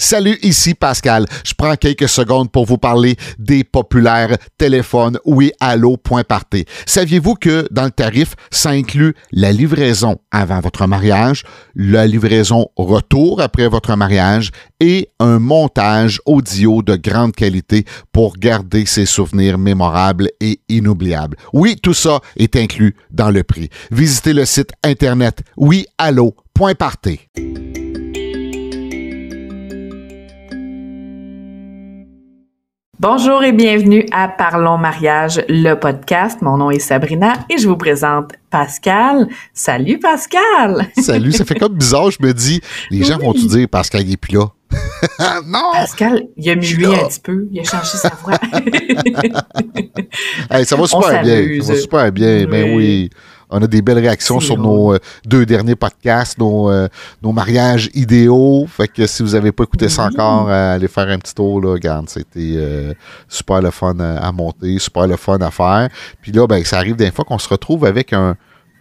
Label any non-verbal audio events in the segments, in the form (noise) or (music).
Salut, ici Pascal. Je prends quelques secondes pour vous parler des populaires téléphones oui party. Saviez-vous que dans le tarif, ça inclut la livraison avant votre mariage, la livraison retour après votre mariage et un montage audio de grande qualité pour garder ses souvenirs mémorables et inoubliables? Oui, tout ça est inclus dans le prix. Visitez le site internet oui-allo.party. Bonjour et bienvenue à Parlons mariage, le podcast. Mon nom est Sabrina et je vous présente Pascal. Salut Pascal! (laughs) Salut, ça fait comme bizarre, je me dis, les gens vont-tu dire Pascal il est plus là? (laughs) non! Pascal, il a mué un petit peu, il a changé sa voix. (laughs) hey, ça va super bien, ça va super bien, ben oui. On a des belles réactions sur nos euh, deux derniers podcasts, nos, euh, nos, mariages idéaux. Fait que si vous n'avez pas écouté ça encore, euh, allez faire un petit tour. Là, regarde, c'était super le fun à, monter, super le fun à faire. Puis là, ben, ça arrive des fois qu'on se retrouve avec un,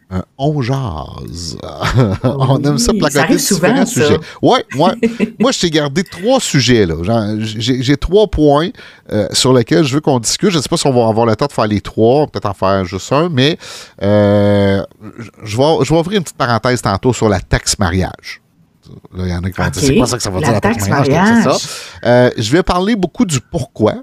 un on jase. (laughs) on aime ça placoter différents sujets. Ouais, ouais. (laughs) Moi, je t'ai gardé trois sujets. là. J'ai trois points euh, sur lesquels je veux qu'on discute. Je ne sais pas si on va avoir le temps de faire les trois, peut-être en faire juste un, mais euh, je, vais, je vais ouvrir une petite parenthèse tantôt sur la taxe mariage. il y en a qui vont dire, c'est pas ça que ça va dire la taxe mariage. Ça. Euh, je vais parler beaucoup du pourquoi.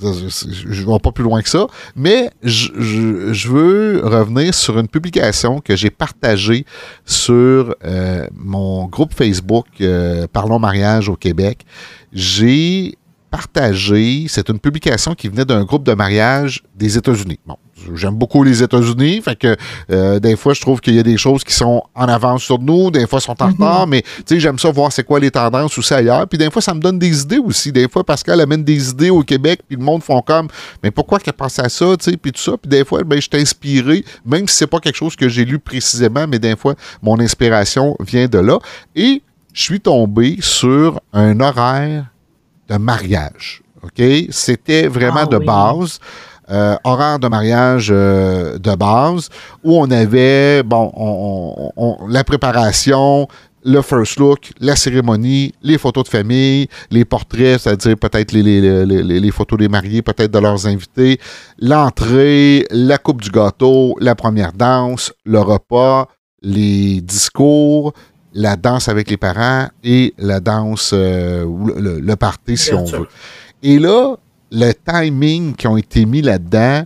Je ne vais pas plus loin que ça. Mais je, veux revenir sur une publication que j'ai partagée sur euh, mon groupe Facebook euh, Parlons mariage au Québec. J'ai partagé, c'est une publication qui venait d'un groupe de mariage des États-Unis. Bon, j'aime beaucoup les États-Unis, fait que euh, des fois je trouve qu'il y a des choses qui sont en avance sur nous, des fois sont en mhm. retard, mais tu sais j'aime ça voir c'est quoi les tendances aussi ailleurs, puis des fois ça me donne des idées aussi, des fois Pascal amène des idées au Québec, puis le monde font comme mais pourquoi qu'elle pense à ça, tu sais, puis tout ça, puis des fois ben je suis inspiré, même si c'est pas quelque chose que j'ai lu précisément, mais des fois mon inspiration vient de là et je suis tombé sur un horaire de mariage. OK? C'était vraiment ah de base. Euh, horaire de mariage euh, de base où on avait, bon, la préparation, le first look, la cérémonie, les photos de famille, les portraits, c'est-à-dire peut-être les, les, photos des mariés, peut-être de leurs invités, l'entrée, la coupe du gâteau, la première danse, le repas, les discours, la danse avec les parents et la danse, euh, le, le, party, si on veut. Et là, le timing qui ont été mis là-dedans,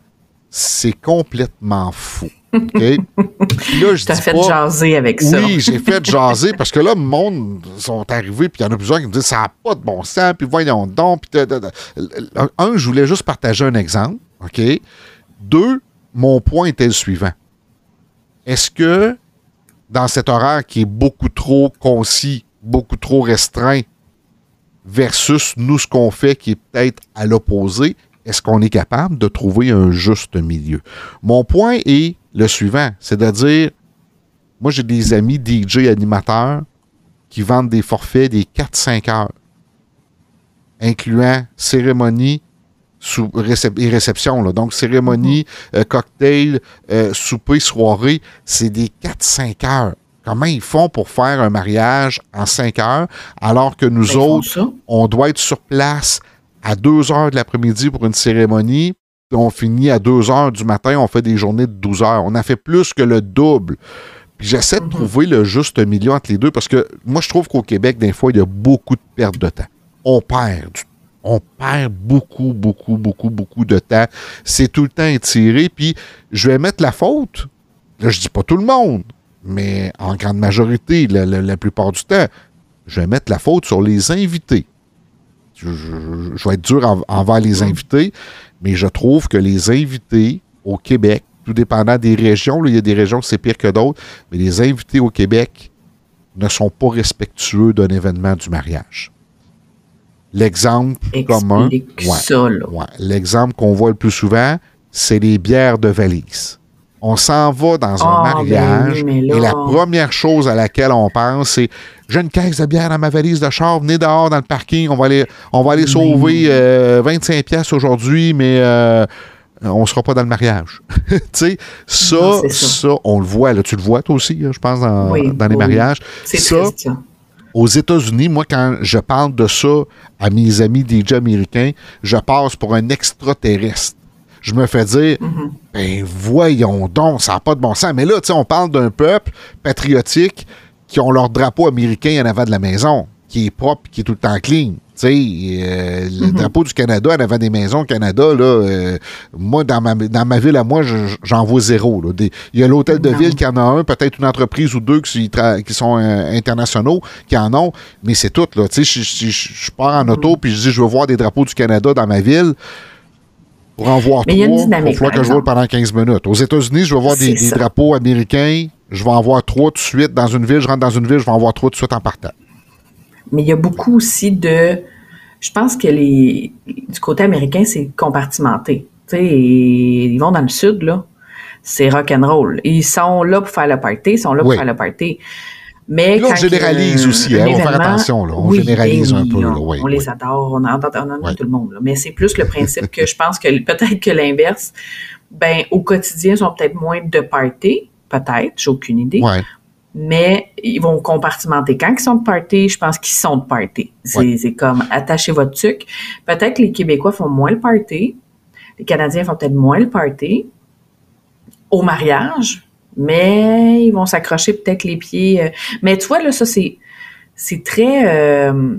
c'est complètement fou. Okay? (laughs) là, je fait jaser avec ça. Oui, j'ai fait jaser parce que là, le monde sont arrivés, puis il y en a plusieurs qui me disent ça n'a pas de bon sens, puis voyons donc. Puis un, je voulais juste partager un exemple. OK? Deux, mon point était le suivant. Est-ce que dans cet horaire qui est beaucoup trop concis, beaucoup trop restreint, versus nous, ce qu'on fait qui est peut-être à l'opposé, est-ce qu'on est capable de trouver un juste milieu? Mon point est le suivant, c'est à dire, moi j'ai des amis DJ animateurs qui vendent des forfaits des 4-5 heures, incluant cérémonie, sous et réception. Là. Donc, cérémonie, mhm. euh, cocktail, euh, souper, soirée, c'est des 4-5 heures. Comment ils font pour faire un mariage en 5 heures alors que nous autres, on doit être sur place à 2 heures de l'après-midi pour une cérémonie, on finit à 2 heures du matin, on fait des journées de 12 heures. On a fait plus que le double. Puis j'essaie de mhm. trouver le juste milieu entre les deux parce que moi, je trouve qu'au Québec, des fois, il y a beaucoup de perte de temps. On perd du on perd beaucoup, beaucoup, beaucoup, beaucoup de temps. C'est tout le temps étiré. Puis je vais mettre la faute. Là, je dis pas tout le monde, mais en grande majorité, la, plupart du temps, je vais mettre la faute sur les invités. Je, vais être dur envers les invités, mais je trouve que les invités au Québec, tout dépendant des régions, il y a des régions où c'est pire que d'autres, mais les invités au Québec ne sont pas respectueux d'un événement du mariage. L'exemple commun, l'exemple qu'on voit le plus souvent, c'est les bières de valise. On s'en va dans un ah, mariage et la première chose à laquelle on pense, c'est j'ai une caisse de bière dans ma valise de char, venez dehors dans le parking, on va aller, on va aller sauver 25 euh, pièces aujourd'hui, mais euh, on ne sera pas dans le mariage. (laughs) tu sais, ça, ça, on le voit, là, tu le vois toi aussi, je pense, dans, dans les mariages. C'est ça. aux États-Unis, moi, quand je parle de ça à mes amis DJ américains, je passe pour un extraterrestre. Je me fais dire, ben voyons donc, ça n'a pas de bon sens. Mais là, tu sais, on parle d'un peuple patriotique qui ont leur drapeau américain en avant de la maison, qui est propre, qui est tout le temps clean. Tu sais, euh, le mhm. drapeau du Canada, en avant des maisons au Canada, là, euh, moi, dans ma, dans ma ville à moi, j'en vois zéro. il y a l'hôtel de ville qui en a un, peut-être une entreprise ou deux qui, qui sont euh, internationaux qui en ont, mais c'est tout. Là. Tu sais, je, pars en auto mhm. puis je dis je veux voir des drapeaux du Canada dans ma ville. Pour en voir trois, il va falloir que je roule pendant 15 minutes. Aux États-Unis, je veux voir des, des drapeaux américains. Je vais en voir trois tout de suite dans une ville. Je rentre dans une ville, je vais en voir trois tout de suite en partant mais il y a beaucoup aussi de. Je pense que les du côté américain, c'est compartimenté. Ils vont dans le sud, là. C'est rock and roll. Ils sont là pour faire le party, ils sont là pour faire le party. Mais là, on généralise aussi, hein, on va faire attention, là. on généralise un peu. On, on les adore, on en on tout le monde. Là. Mais c'est plus le principe que je pense que peut-être que l'inverse, ben au quotidien, ils sont peut-être moins de party, peut-être, j'ai aucune idée mais ils vont compartimenter. Quand ils sont de party, je pense qu'ils sont de party. C'est comme attachez votre truc. Peut-être que les Québécois font moins le party, les Canadiens font peut-être moins le party au mariage, mais ils vont s'accrocher peut-être les pieds. Euh. Mais tu vois, là, ça, c'est, c'est très... Euh,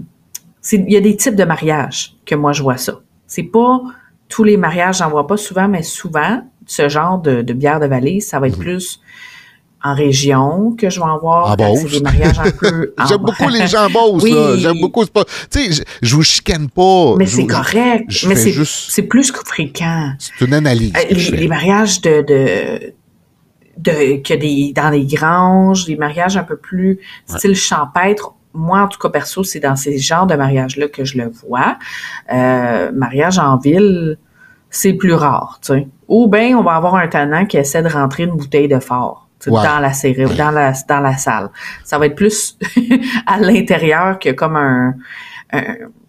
il y a des types de mariages que moi, je vois ça. C'est pas tous les mariages, j'en vois pas souvent, mais souvent, ce genre de, bière de valise, ça va être mhm. plus en région que je vais en voir. C'est des mariages un peu. (laughs) J'aime beaucoup les gens en oui. J'aime beaucoup. Tu sais, je, vous chicane pas. Mais c'est correct. mais c'est plus que fréquent. C'est une analyse. Euh, les, mariages de, de, de, que des, dans les granges, des mariages un peu plus style champêtre. Moi, en tout cas, perso, c'est dans ces genres de mariages-là que je le vois. Euh, mariage en ville, c'est plus rare, tu sais. Ou bien, on va avoir un tenant qui essaie de rentrer une bouteille de fort dans la série, dans la dans la salle. Ça va être plus (laughs) à l'intérieur que comme un,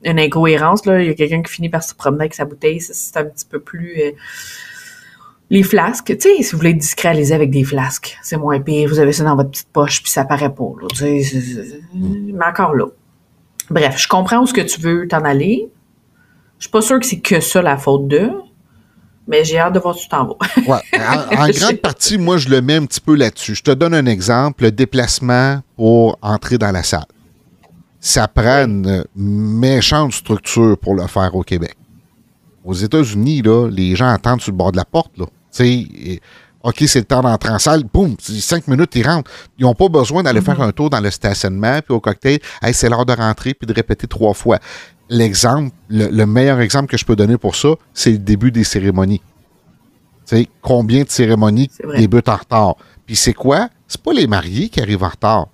une incohérence là. Il y a quelqu'un qui finit par se promener avec sa bouteille. C'est un petit peu plus euh, les flasques, tu sais, si vous voulez discréaliser avec des flasques, c'est moins pire. Vous avez ça dans votre petite poche puis ça paraît pas. Là, tu sais, mais encore là. Bref, je comprends où ce que tu veux t'en aller. Je suis pas sûre que c'est que ça la faute de mais j'ai hâte de voir tu t'en vas. ouais. En, (laughs) grande partie, moi, je le mets un petit peu là-dessus. Je te donne un exemple, le déplacement pour entrer dans la salle. Ça prend une méchante structure pour le faire au Québec. Aux États-Unis, là, les gens attendent sur le bord de la porte. Là. OK, c'est le temps d'entrer en salle. Boum, cinq minutes, ils rentrent. Ils n'ont pas besoin d'aller faire un tour dans le stationnement, puis au cocktail. Hey, c'est l'heure de rentrer, puis de répéter trois fois l'exemple, le, meilleur exemple que je peux donner pour ça, c'est le début des cérémonies. Tu sais, combien de cérémonies débutent en retard? Puis c'est quoi? C'est pas les mariés qui arrivent en retard.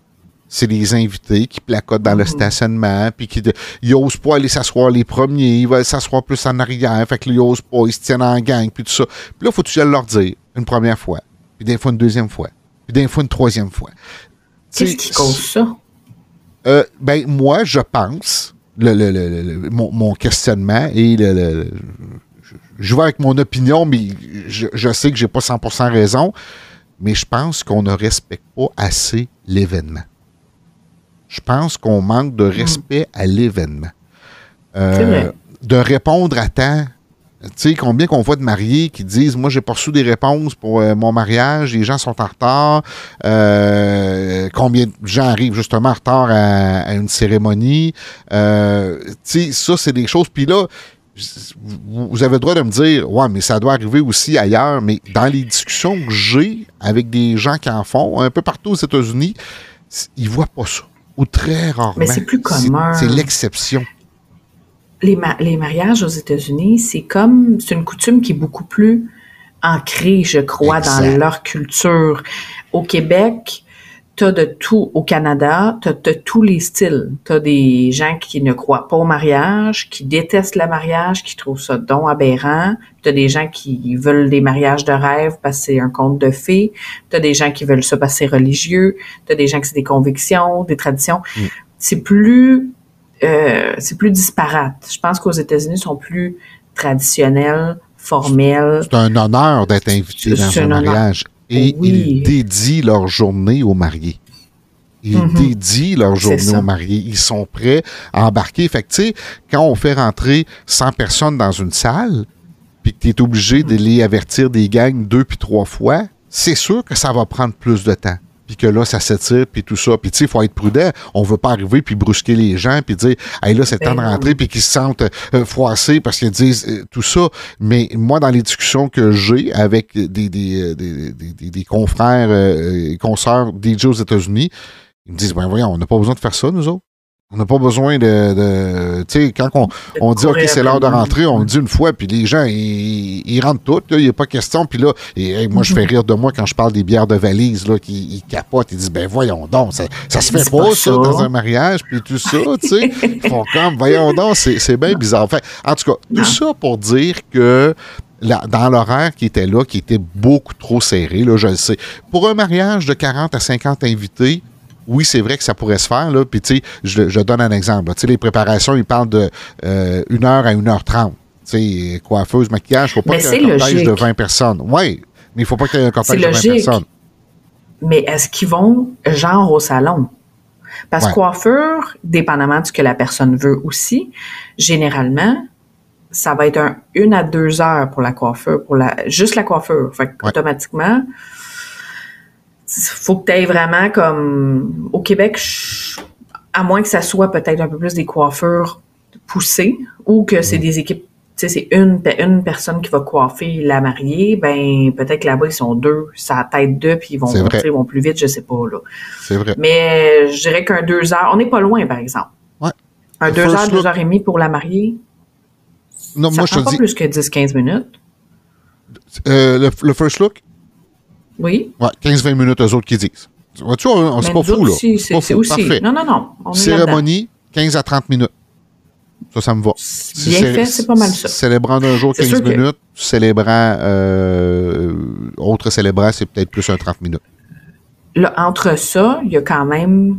C'est les invités qui placotent dans le mm-hmm. stationnement, puis qui ils osent pas aller s'asseoir les premiers, ils veulent s'asseoir plus en arrière, fait que ils osent pas, ils se tiennent en gang, puis tout ça. Puis là, faut tu leur dire une première fois, puis des fois une deuxième fois, puis des fois une troisième fois. Qu'est-ce qui cause ça? Euh, ben, moi, je pense le, mon, questionnement et le, je vais avec mon opinion, mais je, sais que j'ai pas 100% raison, mais je pense qu'on ne respecte pas assez l'événement. Je pense qu'on manque de respect à l'événement. Euh, de répondre à temps tu sais, combien qu'on voit de mariés qui disent Moi, j'ai pas reçu des réponses pour euh, mon mariage, les gens sont en retard. Euh, combien de gens arrivent justement en retard à, une cérémonie? Tu sais, ça, c'est des choses. Puis là, vous avez le droit de me dire Ouais, mais ça doit arriver aussi ailleurs. Mais dans les discussions que j'ai avec des gens qui en font, un peu partout aux États-Unis, ils voient pas ça. Ou très rarement. Mais c'est plus commun. C'est l'exception les, les mariages aux États-Unis, c'est comme, c'est une coutume qui est beaucoup plus ancrée, je crois, dans leur culture. Au Québec, t'as de tout. Au Canada, t'as de tous les styles. T'as des gens qui ne croient pas au mariage, qui détestent le mariage, qui trouvent ça don aberrant. T'as des gens qui veulent des mariages de rêve parce que c'est un conte de fées. T'as des gens qui veulent ça parce que c'est religieux. T'as des gens qui c'est des convictions, des traditions. Mm. C'est plus euh, c'est plus disparate. Je pense qu'aux États-Unis, ils sont plus traditionnels, formels. C'est un honneur d'être invité dans un, mariage. Et ils dédient leur journée aux mariés. Ils mhm. dédient leur journée aux mariés. Ils sont prêts à embarquer. Fait que, tu sais, quand on fait rentrer 100 personnes dans une salle, puis que tu es obligé de les avertir des gangs deux puis trois fois, c'est sûr que ça va prendre plus de temps puis que là, ça s'étire, puis tout ça. Puis, tu sais, il faut être prudent. On veut pas arriver puis brusquer les gens, puis dire, hey, là, c'est le temps de ben rentrer, puis qu'ils se sentent euh, froissés parce qu'ils disent euh, tout ça. Mais moi, dans les discussions que j'ai avec des, des, euh, des, des, des confrères et consoeurs DJ aux États-Unis, ils me disent, ben voyons, on n'a pas besoin de faire ça, nous autres. On n'a pas besoin de. tu sais, quand on, on dit, OK, c'est l'heure de rentrer, on le dit une fois, puis les gens, ils, rentrent toutes, il n'y a pas question. Puis là, et, moi, je fais rire de moi quand je parle des bières de valise, là, qui ils capotent, ils disent, ben voyons donc, ça, ça se fait pas, ça, dans un mariage, puis tout ça, tu sais. Ils font comme, voyons donc, c'est bien bizarre. Enfin, en tout cas, tout ça pour dire que dans l'horaire qui était là, qui était beaucoup trop serré, là, je le sais. Pour un mariage de 40 à 50 invités, oui, c'est vrai que ça pourrait se faire. Là. Puis, tu sais, je, donne un exemple. Tu sais, les préparations, ils parlent de euh, 1 heure à 1h30. Tu sais, coiffeuse, maquillage, il ne faut pas qu'il y ait un cortège de 20 personnes. Oui, mais il ne faut pas qu'il y ait un cortège de 20 personnes. Mais est-ce qu'ils vont genre au salon? Parce que coiffure, dépendamment de ce que la personne veut aussi, généralement, ça va être un, une à deux heures pour la coiffure, pour la juste la coiffure. Fait automatiquement, faut que tu aies vraiment comme au Québec, à moins que ça soit peut-être un peu plus des coiffures poussées ou que c'est des équipes, tu sais, c'est une, une personne qui va coiffer la mariée, ben peut-être que là-bas ils sont deux, ça tête deux puis ils vont ils vont plus vite, je sais pas là. C'est vrai. Mais je dirais qu'un deux heures, on n'est pas loin par exemple. Ouais. Un deux heures, deux heures et demie pour la mariée. Non, ça moi prend je te pas plus que 10-15 minutes. Euh, le first look, oui. Ouais, 15-20 minutes, eux autres qui disent. Vois-tu, on, c'est pas fou, là. C'est aussi. Parfait. Non, non, non. Cérémonie, 15 à 30 minutes. Ça, ça me va. Bien fait, c'est pas mal ça. Célébrant d'un jour, 15 minutes. Célébrant, euh, autre célébrant, c'est peut-être plus un 30 minutes. Là, entre ça, il y a quand même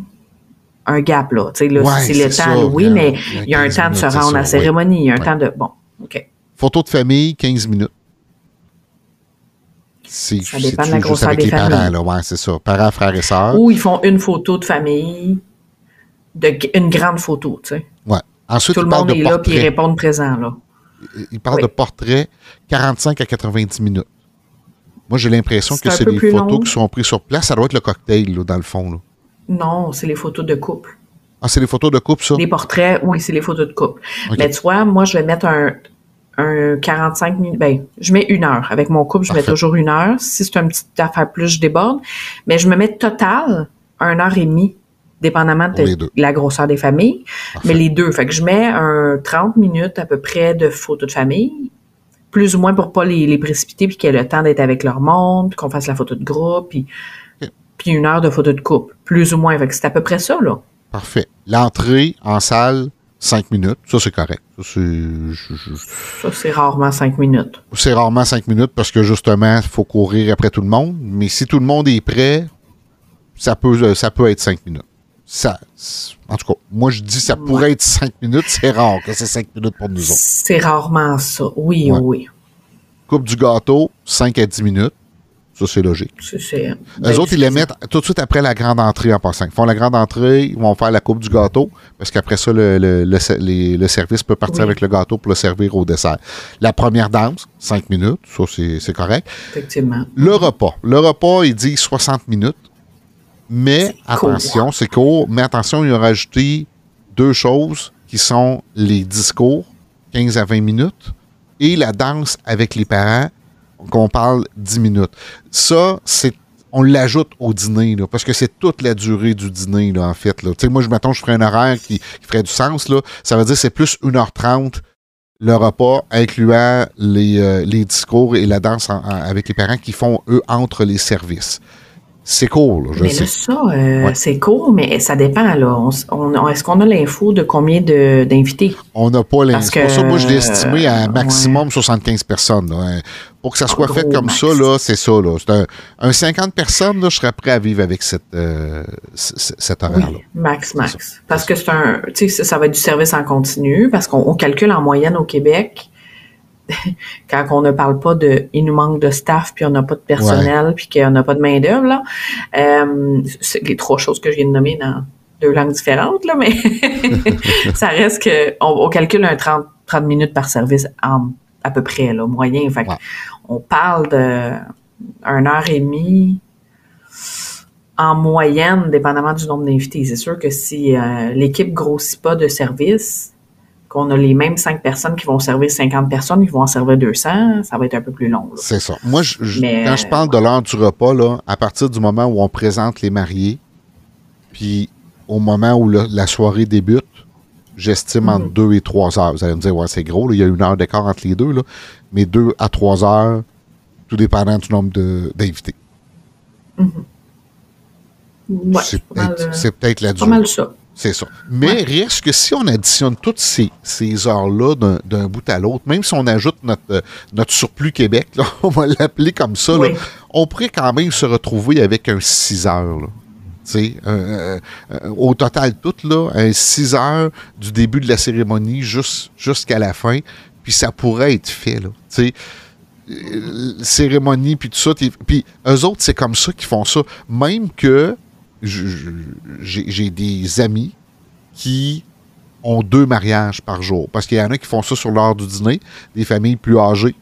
un gap, là. Tu sais, là, c'est le temps, oui, mais il y a un temps de se rendre à la cérémonie. Il y a un temps de. Bon, OK. Photo de famille, 15 minutes. Ça dépend de la grosseur des familles. Parents, là, ouais, c'est ça. Parents, frères et sœurs. Ou ils font une photo de famille, de, une grande photo, tu sais. Ouais. Ensuite, Tout le monde est là, puis ils répondent présent, là. Ils parlent de portraits 45 à 90 minutes. Moi, j'ai l'impression que c'est les photos qui sont prises sur place. Ça doit être le cocktail, là, dans le fond. Là. Non, c'est les photos de couple. Ah, c'est les photos de couple, ça? Les portraits, oui, c'est les photos de couple. Mais tu vois, moi, je vais mettre un, un 45 minutes. Ben, je mets une heure. Avec mon couple, je mets toujours une heure. Si c'est un petit affaire plus, je déborde. Mais je me mets total un heure et demie, dépendamment de la grosseur des familles. Mais les deux. Fait que je mets un 30 minutes à peu près de photos de famille. Plus ou moins pour pas les, précipiter puis qu'ils aient le temps d'être avec leur monde, qu'on fasse la photo de groupe, puis, puis une heure de photo de couple. Plus ou moins. Fait que c'est à peu près ça, là. Parfait. L'entrée en salle, cinq minutes. Ça, c'est correct. Ça, c'est rarement cinq minutes. C'est rarement cinq minutes parce que justement, il faut courir après tout le monde. Mais si tout le monde est prêt, ça peut, ça peut être cinq minutes. Ça, en tout cas, moi, je dis ça pourrait être cinq minutes. C'est rare que c'est cinq minutes pour nous autres. C'est rarement ça. Oui, oui. Coupe du gâteau, 5 à 10 minutes. Ça, c'est logique. C'est, Eux ben, autres, ils les mettent tout de suite après la grande entrée en passant. Ils font la grande entrée, ils vont faire la coupe du gâteau, parce qu'après ça, le, le, service peut partir avec le gâteau pour le servir au dessert. La première danse, 5 minutes, ça, c'est, correct. Effectivement. Le repas. Le repas, il dit 60 minutes. Mais attention, c'est court. Mais attention, il a rajouté deux choses qui sont les discours, 15 à 20 minutes, et la danse avec les parents, qu'on parle 10 minutes. Ça, c'est on l'ajoute au dîner, parce que c'est toute la durée du dîner, en fait. Moi, je m'attends, je ferais un horaire qui, ferait du sens. Ça veut dire que c'est plus 1h30 le repas, incluant euh, les discours et la danse avec les parents qui font, eux, entre les services. C'est cool, je mais sais. ça, euh, c'est cool, mais ça dépend. Là. Est-ce qu'on a l'info de combien d'invités? On n'a pas l'info. Pour ça, moi, je l'ai estimé à un maximum 75 personnes. Hein. Pour que ça soit fait comme ça, là, c'est ça. Là. Un, un, 50 personnes, là, je serais prêt à vivre avec cette, euh, cet horaire-là. max, max. Parce que c'est un, ça va être du service en continu, parce qu'on calcule en moyenne au Québec (laughs) quand on ne parle pas de il nous manque de staff puis on n'a pas de personnel puis qu'on n'a pas de main d'œuvre là. Euh, c'est les trois choses que je viens de nommer dans deux langues différentes là mais (laughs) ça reste que on, calcule un 30 30 minutes par service en, à peu près là moyen. Fait on parle de une heure et demie en moyenne, dépendamment du nombre d'invités. C'est sûr que si euh, l'équipe grossit pas de service, qu'on a les mêmes cinq personnes qui vont servir 50 personnes, ils vont en servir 200, ça va être un peu plus long. C'est ça. Moi, je, quand je parle de l'heure du repas, là, à partir du moment où on présente les mariés, puis au moment où la soirée débute, j'estime entre mhm. deux et trois heures. Vous allez me dire, ouais, c'est gros, il y a une heure d'écart entre les deux, là, mais deux à trois heures, tout dépendant du nombre d'invités. Mhm. c'est peut-être la durée. Pas mal ça. C'est ça. Mais reste que si on additionne toutes ces, heures-là d'un bout à l'autre, même si on ajoute notre, euh, notre surplus Québec, (laughs) on va l'appeler comme ça, on pourrait quand même se retrouver avec un 6 heures. au total, tout, là, un 6 heures du début de la cérémonie jusqu'à la fin, puis ça pourrait être fait. Là, euh, cérémonie, puis tout ça. Puis eux autres, c'est comme ça qu'ils font ça. Même que j'ai des amis qui ont deux mariages par jour. Parce qu'il y en a qui font ça sur l'heure du dîner, des familles plus âgées.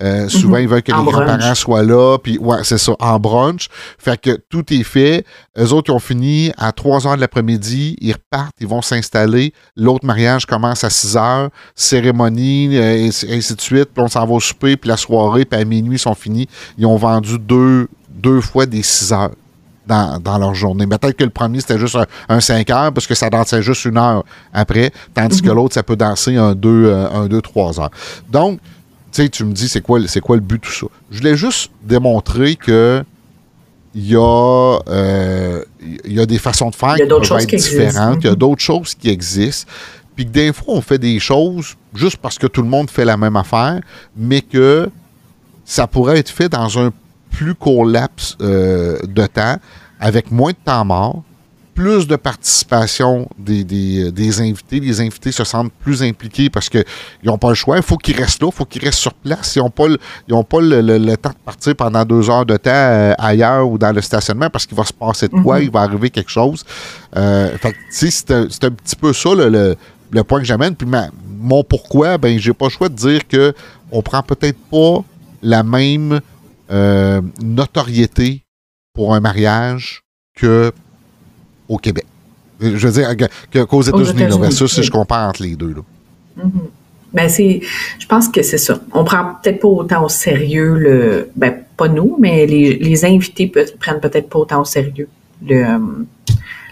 Euh, souvent, mhm. ils veulent que les grands-parents soient là, puis ouais, c'est ça, en brunch. Fait que tout est fait. Eux autres, ils ont fini à 3 heures de l'après-midi, ils repartent, ils vont s'installer. L'autre mariage commence à 6 heures, cérémonie, et euh, ainsi de suite. Puis on s'en va au souper, puis la soirée, puis à minuit, ils sont finis. Ils ont vendu deux, deux fois des 6 heures. Dans, leur journée. Peut-être que le premier, c'était juste un, 5 heures parce que ça dansait juste une heure après, tandis que mhm. l'autre, ça peut danser un 2, euh, un 2, 3 heures. Donc, tu sais, tu me dis, c'est quoi, c'est quoi le but de tout ça? Je voulais juste démontrer que il y, a, euh, il y a des façons de faire qui peuvent être différentes. Il y a d'autres choses qui existent. Puis que des fois, on fait des choses juste parce que tout le monde fait la même affaire, mais que ça pourrait être fait dans un plus court laps euh, de temps, avec moins de temps mort, plus de participation des, des, invités. Les invités se sentent plus impliqués parce qu'ils n'ont pas le choix. Il faut qu'ils restent là, il faut qu'ils restent sur place. Ils n'ont pas, le, pas le, temps de partir pendant deux heures de temps euh, ailleurs ou dans le stationnement parce qu'il va se passer de quoi, mhm. il va arriver quelque chose. Euh, fait c'est un, un, petit peu ça le, point que j'amène. Puis mon pourquoi, ben j'ai pas le choix de dire que on prend peut-être pas la même euh, notoriété pour un mariage que au Québec. Je veux dire, qu'aux États-Unis, versus si je compare entre les deux. Là. Mm-hmm. Ben c'est, je pense que c'est ça. On prend peut-être pas autant au sérieux le, ben pas nous, mais les, les invités prennent peut-être pas autant au sérieux le euh,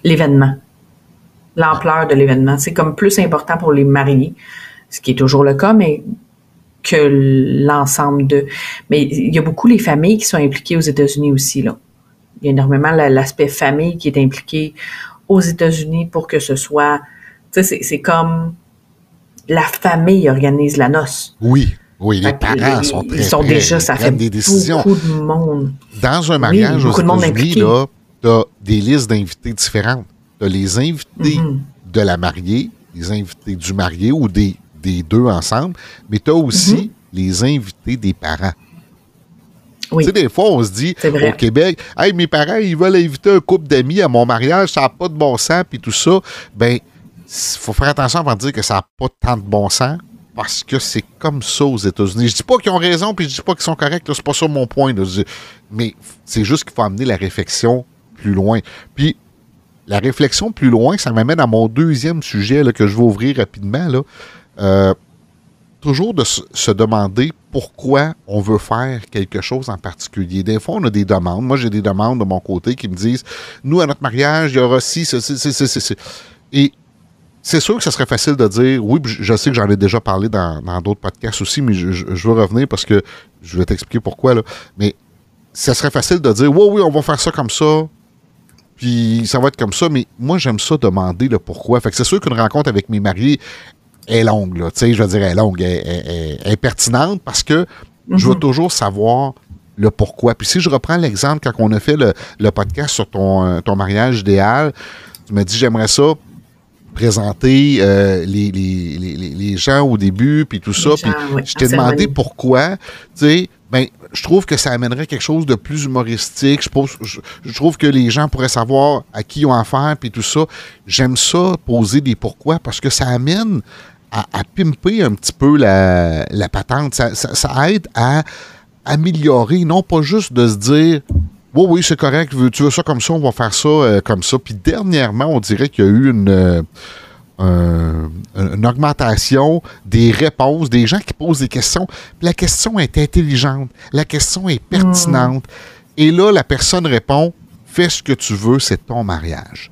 l'événement, l'ampleur de l'événement. C'est comme plus important pour les mariés, ce qui est toujours le cas, mais que l'ensemble de. Mais il y a beaucoup les familles qui sont impliquées aux États-Unis aussi là. Il y a énormément l'aspect famille qui est impliqué aux États-Unis pour que ce soit. Tu sais, c'est comme la famille organise la noce. Oui. Oui, les parents sont très Ils sont déjà, ça fait des décisions. beaucoup de monde. Dans un mariage aux États-Unis, là, tu as des listes d'invités différentes. Tu as les invités mm-hmm. de la mariée, les invités du marié ou des, des deux ensemble, mais tu as aussi mm-hmm. les invités des parents. Tu sais, des fois, on se dit au Québec, hey, mes parents, ils veulent inviter un couple d'amis à mon mariage, ça n'a pas de bon sens, puis tout ça. Ben, il faut faire attention avant de dire que ça n'a pas tant de bon sens, parce que c'est comme ça aux États-Unis. Je dis pas qu'ils ont raison, puis je dis pas qu'ils sont corrects, c'est pas ça mon point. Mais c'est juste qu'il faut amener la réflexion plus loin. Puis, la réflexion plus loin, ça m'amène à mon deuxième sujet là, que je vais ouvrir rapidement. Là. Euh, toujours de se demander pourquoi on veut faire quelque chose en particulier. Des fois, on a des demandes. Moi, j'ai des demandes de mon côté qui me disent Nous, à notre mariage, il y aura ci, ceci, ceci, ceci. Et c'est sûr que ce serait facile de dire Oui, je sais que j'en ai déjà parlé dans d'autres podcasts aussi, mais je, veux revenir parce que je vais t'expliquer pourquoi. Là. Mais ça serait facile de dire Oui, oui, on va faire ça comme ça. Puis ça va être comme ça, mais moi j'aime ça demander le pourquoi. Fait que c'est sûr qu'une rencontre avec mes mariés, est longue, là. Tu sais, je veux dire, elle est longue, elle, est pertinente parce que je veux mhm. toujours savoir le pourquoi. Puis si je reprends l'exemple quand on a fait le, podcast sur ton, euh, ton mariage idéal, tu m'as dit j'aimerais ça présenter euh, les, les, gens au début, puis tout ça. Puis je t'ai demandé pourquoi. Tu sais, ben, je trouve que ça amènerait quelque chose de plus humoristique. Je, je, trouve que les gens pourraient savoir à qui ils ont affaire, puis tout ça. J'aime ça, poser des pourquoi, parce que ça amène à, pimper un petit peu la, patente. Ça, ça, aide à améliorer, non pas juste de se dire oui, oui, c'est correct, tu veux ça comme ça, on va faire ça euh, comme ça. Puis dernièrement, on dirait qu'il y a eu une. Euh, une augmentation des réponses, des gens qui posent des questions. La question est intelligente, la question est pertinente. Hmm. Et là, la personne répond Fais ce que tu veux, c'est ton mariage.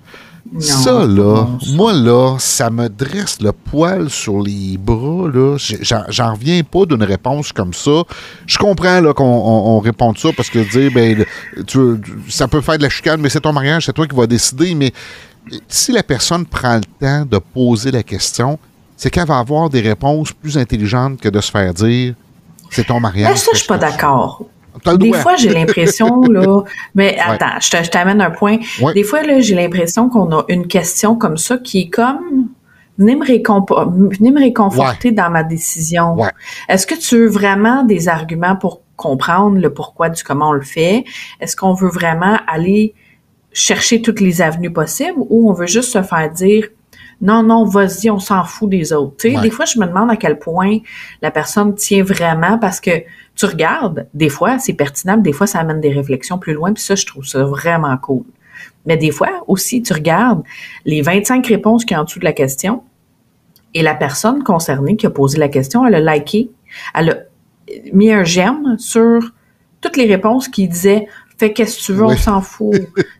Ça, là, moi, là, ça me dresse le poil sur les bras, là. J'en reviens pas d'une réponse comme ça. Je comprends, là, qu'on on, réponde ça parce que dire, ben, tu, ça peut faire de la chicane, mais c'est ton mariage, c'est toi qui vas décider, mais si la personne prend le temps de poser la question, c'est qu'elle va avoir des réponses plus intelligentes que de se faire dire c'est ton mariage. Mais ça, je suis pas d'accord. Des fois, j'ai (laughs) l'impression, là, mais attends, je t'amène un point. Des fois, là, j'ai l'impression qu'on a une question comme ça qui est comme venez me, venez me réconforter dans ma décision. Est-ce que tu veux vraiment des arguments pour comprendre le pourquoi du comment on le fait? Est-ce qu'on veut vraiment aller chercher toutes les avenues possibles ou on veut juste se faire dire non, non, vas-y, on s'en fout des autres? Des fois, je me demande à quel point la personne tient vraiment parce que tu regardes, des fois, c'est pertinent, des fois, ça amène des réflexions plus loin, puis ça, je trouve ça vraiment cool. Mais des fois, aussi, tu regardes les 25 réponses qu'il y a en dessous de la question et la personne concernée qui a posé la question, elle a liké, elle a mis un j'aime sur toutes les réponses qui disaient Fais qu'est-ce que tu veux, on s'en fout.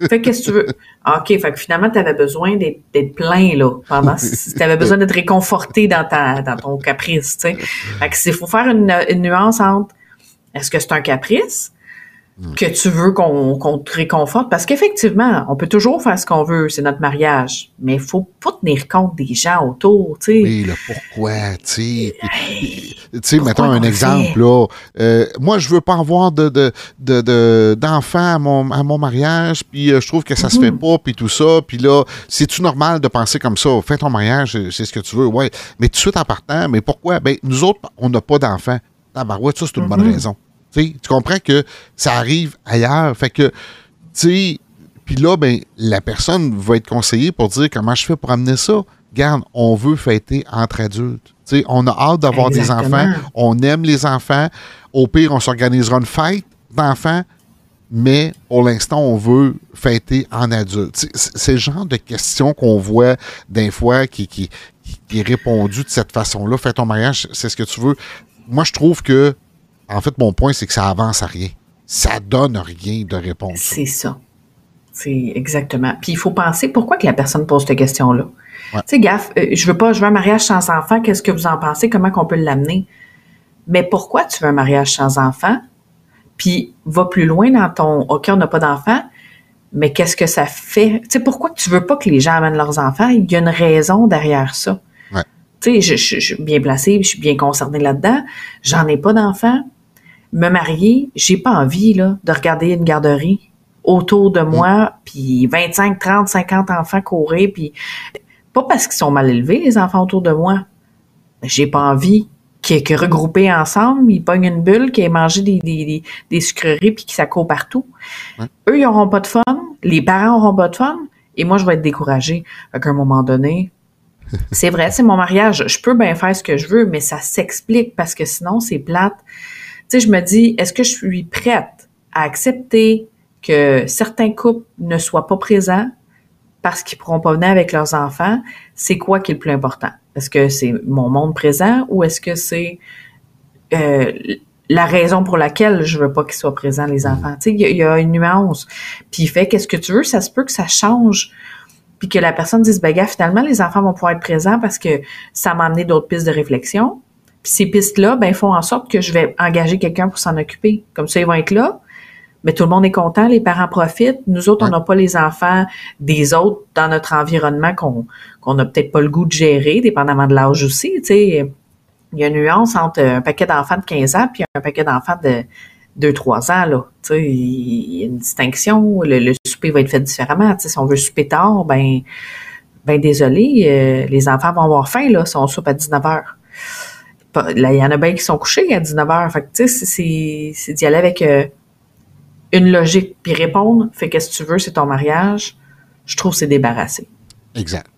Fais qu'est-ce que tu veux. Ah, OK, fait que finalement, tu avais besoin d'être plein, là, pendant, tu avais besoin d'être réconforté dans ta, dans ton caprice, tu sais. Fait que c'est, faut faire une, une nuance entre est-ce que c'est un caprice que tu veux qu'on te réconforte? Parce qu'effectivement, on peut toujours faire ce qu'on veut, c'est notre mariage. Mais il faut pas tenir compte des gens autour, tu sais. Oui, le pourquoi, tu sais. Tu sais, mettons un exemple, là. Euh, moi, je veux pas avoir de, de, d'enfants à, mon, à mon mariage, puis euh, je trouve que ça se fait mhm. pas, puis tout ça. Puis là, c'est-tu normal de penser comme ça? Fais ton mariage, c'est ce que tu veux, ouais. Mais tout de suite en partant, mais pourquoi? Ben, nous autres, on n'a pas d'enfants. ouais, ça, c'est une bonne mhm. Tu comprends que ça arrive ailleurs. Fait que, tu sais, puis là, ben, la personne va être conseillée pour dire comment je fais pour amener ça. Garde, on veut fêter entre adultes. on a hâte d'avoir des enfants. On aime les enfants. Au pire, on s'organisera une fête d'enfants. Mais pour l'instant, on veut fêter en adulte. C'est le genre de questions qu'on voit des fois qui, qui, qui est répondu de cette façon-là. Fais ton mariage, c'est ce que tu veux. Moi, je trouve que en fait, mon point, c'est que ça avance à rien. Ça donne rien de réponse. C'est ça. C'est exactement. Puis il faut penser pourquoi que la personne pose cette question-là. Tu sais, gaffe, euh, je veux pas, je veux un mariage sans enfant, qu'est-ce que vous en pensez? Comment qu'on peut l'amener? Mais pourquoi tu veux un mariage sans enfant? Puis va plus loin dans ton OK, on n'a pas d'enfant, mais qu'est-ce que ça fait? Tu sais, pourquoi tu veux pas que les gens amènent leurs enfants? Il y a une raison derrière ça. Tu sais, je, je, suis bien placée, je suis bien concernée là-dedans. J'en ai pas d'enfants me marier, j'ai pas envie là, de regarder une garderie autour de moi, puis 25, 30, 50 enfants courir, puis pas parce qu'ils sont mal élevés, les enfants autour de moi. J'ai pas envie qu'ils que regroupés ensemble, ils pognent une bulle, qu'ils aient mangé des, des, des, sucreries puis qu'ils s'accourent partout. Eux, ils auront pas de fun, les parents auront pas de fun, et moi, je vais être découragée. À un moment donné, (laughs) c'est vrai, c'est mon mariage, je peux bien faire ce que je veux, mais ça s'explique parce que sinon, c'est plate sais, je me dis, est-ce que je suis prête à accepter que certains couples ne soient pas présents parce qu'ils pourront pas venir avec leurs enfants? C'est quoi qui est le plus important? Est-ce que c'est mon monde présent ou est-ce que c'est euh, la raison pour laquelle je veux pas qu'ils soient présents, les enfants? Tu sais, il y, a une nuance. Puis il fait, qu'est-ce que tu veux? Ça se peut que ça change puis que la personne dise, ben gars, finalement, les enfants vont pouvoir être présents parce que ça m'a amené d'autres pistes de réflexion. Puis ces pistes-là, ben, font en sorte que je vais engager quelqu'un pour s'en occuper. Comme ça, ils vont être là. Mais tout le monde est content, les parents profitent. Nous autres, on n'a pas les enfants des autres dans notre environnement qu'on qu'on n'a peut-être pas le goût de gérer, dépendamment de l'âge aussi. Tu sais, il y a une nuance entre un paquet d'enfants de 15 ans puis un paquet d'enfants de 2-3 ans. Là. Tu sais, il y a une distinction. Le, souper va être fait différemment. Tu sais, si on veut souper tard, ben ben désolé, euh, les enfants vont avoir faim, là, si on soupe à 19 h. Il y en a bien qui sont couchés à 19 h. Fait que, tu sais, c'est d'y aller avec euh, une logique, puis répondre, fait qu'est-ce que tu veux, c'est ton mariage. Je trouve que c'est débarrassé. Exact.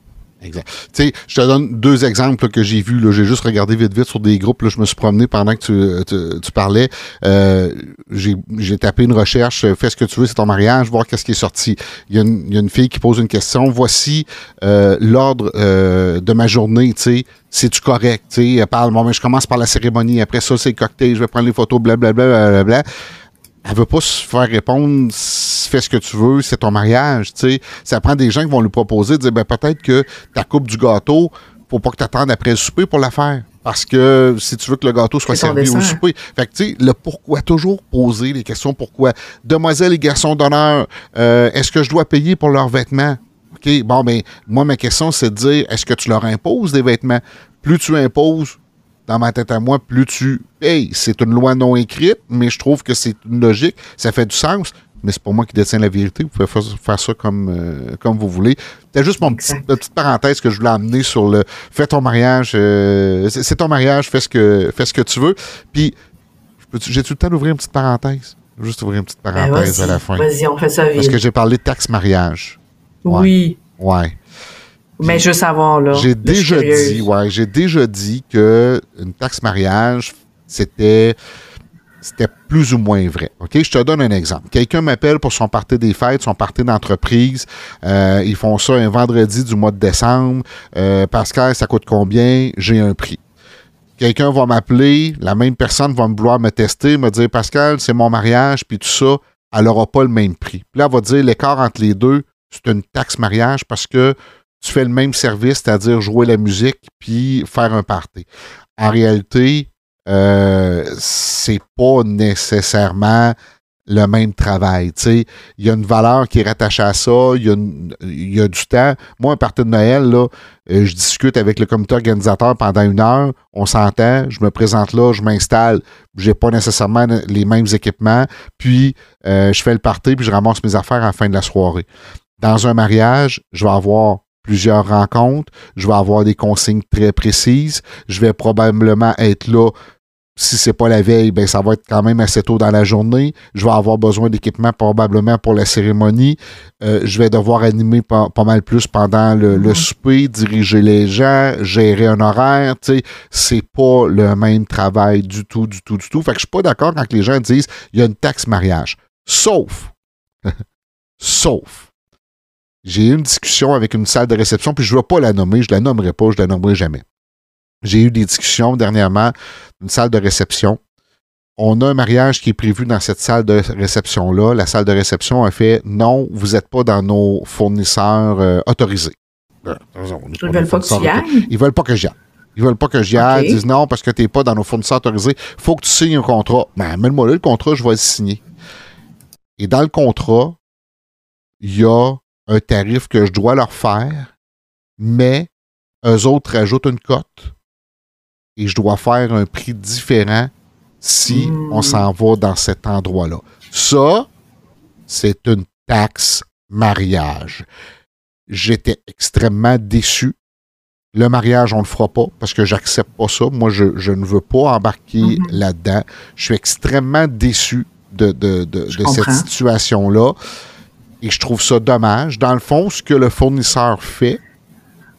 Exact. Tu je te donne deux exemples que j'ai vus. J'ai juste regardé vite vite sur des groupes. Là, je me suis promené pendant que tu, tu, parlais. Euh, j'ai tapé une recherche. Fais ce que tu veux, c'est ton mariage. Voir qu'est-ce qui est sorti. Il y, a une, il y, a une, fille qui pose une question. Voici euh, l'ordre euh, de ma journée. Tu sais, c'est-tu correct? Tu sais, elle parle. Bon, mais je commence par la cérémonie. Après ça, c'est le cocktail. Je vais prendre les photos. Blablabla. Bla, bla, bla, elle veut pas se faire répondre fais ce que tu veux, c'est ton mariage, tu sais. Ça prend des gens qui vont lui proposer, dire ben peut-être que ta coupe du gâteau, faut pas que tu attendes après le souper pour la faire. Parce que si tu veux que le gâteau soit servi au souper. Fait que, tu sais, le pourquoi, toujours poser les questions pourquoi. Demoiselles et garçons d'honneur, euh, est-ce que je dois payer pour leurs vêtements? OK, bon, ben, moi, ma question, c'est de dire, est-ce que tu leur imposes des vêtements? Plus tu imposes, dans ma tête à moi, plus tu hey, C'est une loi non écrite, mais je trouve que c'est une logique, ça fait du sens, mais c'est pas moi qui détiens la vérité. Vous pouvez faire, ça comme, euh, comme vous voulez. C'était juste mon petit, petite parenthèse que je voulais amener sur le fais ton mariage, euh, c'est ton mariage, fais ce que, fais ce que tu veux. Puis, j'ai tout le temps d'ouvrir une petite parenthèse? Juste ouvrir une petite ben, parenthèse à la fin. Vas-y, on fait ça vite. Parce que j'ai parlé de taxe mariage. Oui. Ouais. Mais veux savoir, là. J'ai déjà dit, ouais, j'ai déjà dit que une taxe mariage, c'était c'était plus ou moins vrai. OK? Je te donne un exemple. Quelqu'un m'appelle pour son party des fêtes, son party d'entreprise. Euh, ils font ça un vendredi du mois de décembre. Euh, Pascal, ça coûte combien? J'ai un prix. Quelqu'un va m'appeler, la même personne va me vouloir me tester, me dire Pascal, c'est mon mariage, puis tout ça, elle n'aura pas le même prix. Puis là, elle va dire l'écart entre les deux, c'est une taxe mariage parce que tu fais le même service, c'est-à-dire jouer la musique puis faire un party. En réalité, euh, c'est pas nécessairement le même travail. Il y a une valeur qui est rattachée à ça, il y, a du temps. Moi, un party de Noël, là, euh, je discute avec le comité organisateur pendant une heure, on s'entend, je me présente là, je m'installe, j'ai pas nécessairement les mêmes équipements, puis euh, je fais le party, puis je ramasse mes affaires à la fin de la soirée. Dans un mariage, je vais avoir plusieurs rencontres, je vais avoir des consignes très précises, je vais probablement être là si c'est pas la veille, ben ça va être quand même assez tôt dans la journée. Je vais avoir besoin d'équipement probablement pour la cérémonie. Euh, je vais devoir animer pas, mal plus pendant le, le, souper, diriger les gens, gérer un horaire. Tu sais, c'est pas le même travail du tout, du tout, du tout. Fait que je suis pas d'accord quand les gens disent il y a une taxe mariage. Sauf, (laughs) sauf j'ai eu une discussion avec une salle de réception, puis je ne vais pas la nommer, je ne la nommerai pas, je ne la nommerai jamais. J'ai eu des discussions dernièrement, une salle de réception. On a un mariage qui est prévu dans cette salle de réception-là. La salle de réception a fait non, vous n'êtes pas dans nos fournisseurs euh, autorisés. Euh, ils veulent pas que tu y ailles? Ils veulent pas que j'y aille. Ils veulent pas que j'y aille. Ils disent non parce que tu n'es pas dans nos fournisseurs autorisés. Il faut que tu signes un contrat. Ben, mets-moi là le contrat, je vais le signer. Et dans le contrat, il y a un tarif que je dois leur faire, mais eux autres rajoutent une cote et je dois faire un prix différent si on hmm. s'en va dans cet endroit-là. Ça, c'est une taxe mariage. J'étais extrêmement déçu. Le mariage, on ne le fera pas parce que j'accepte pas ça. Moi, je, ne veux pas embarquer mm-hmm. là-dedans. Je suis extrêmement déçu de, de cette situation-là. Et je trouve ça dommage. Dans le fond, ce que le fournisseur fait,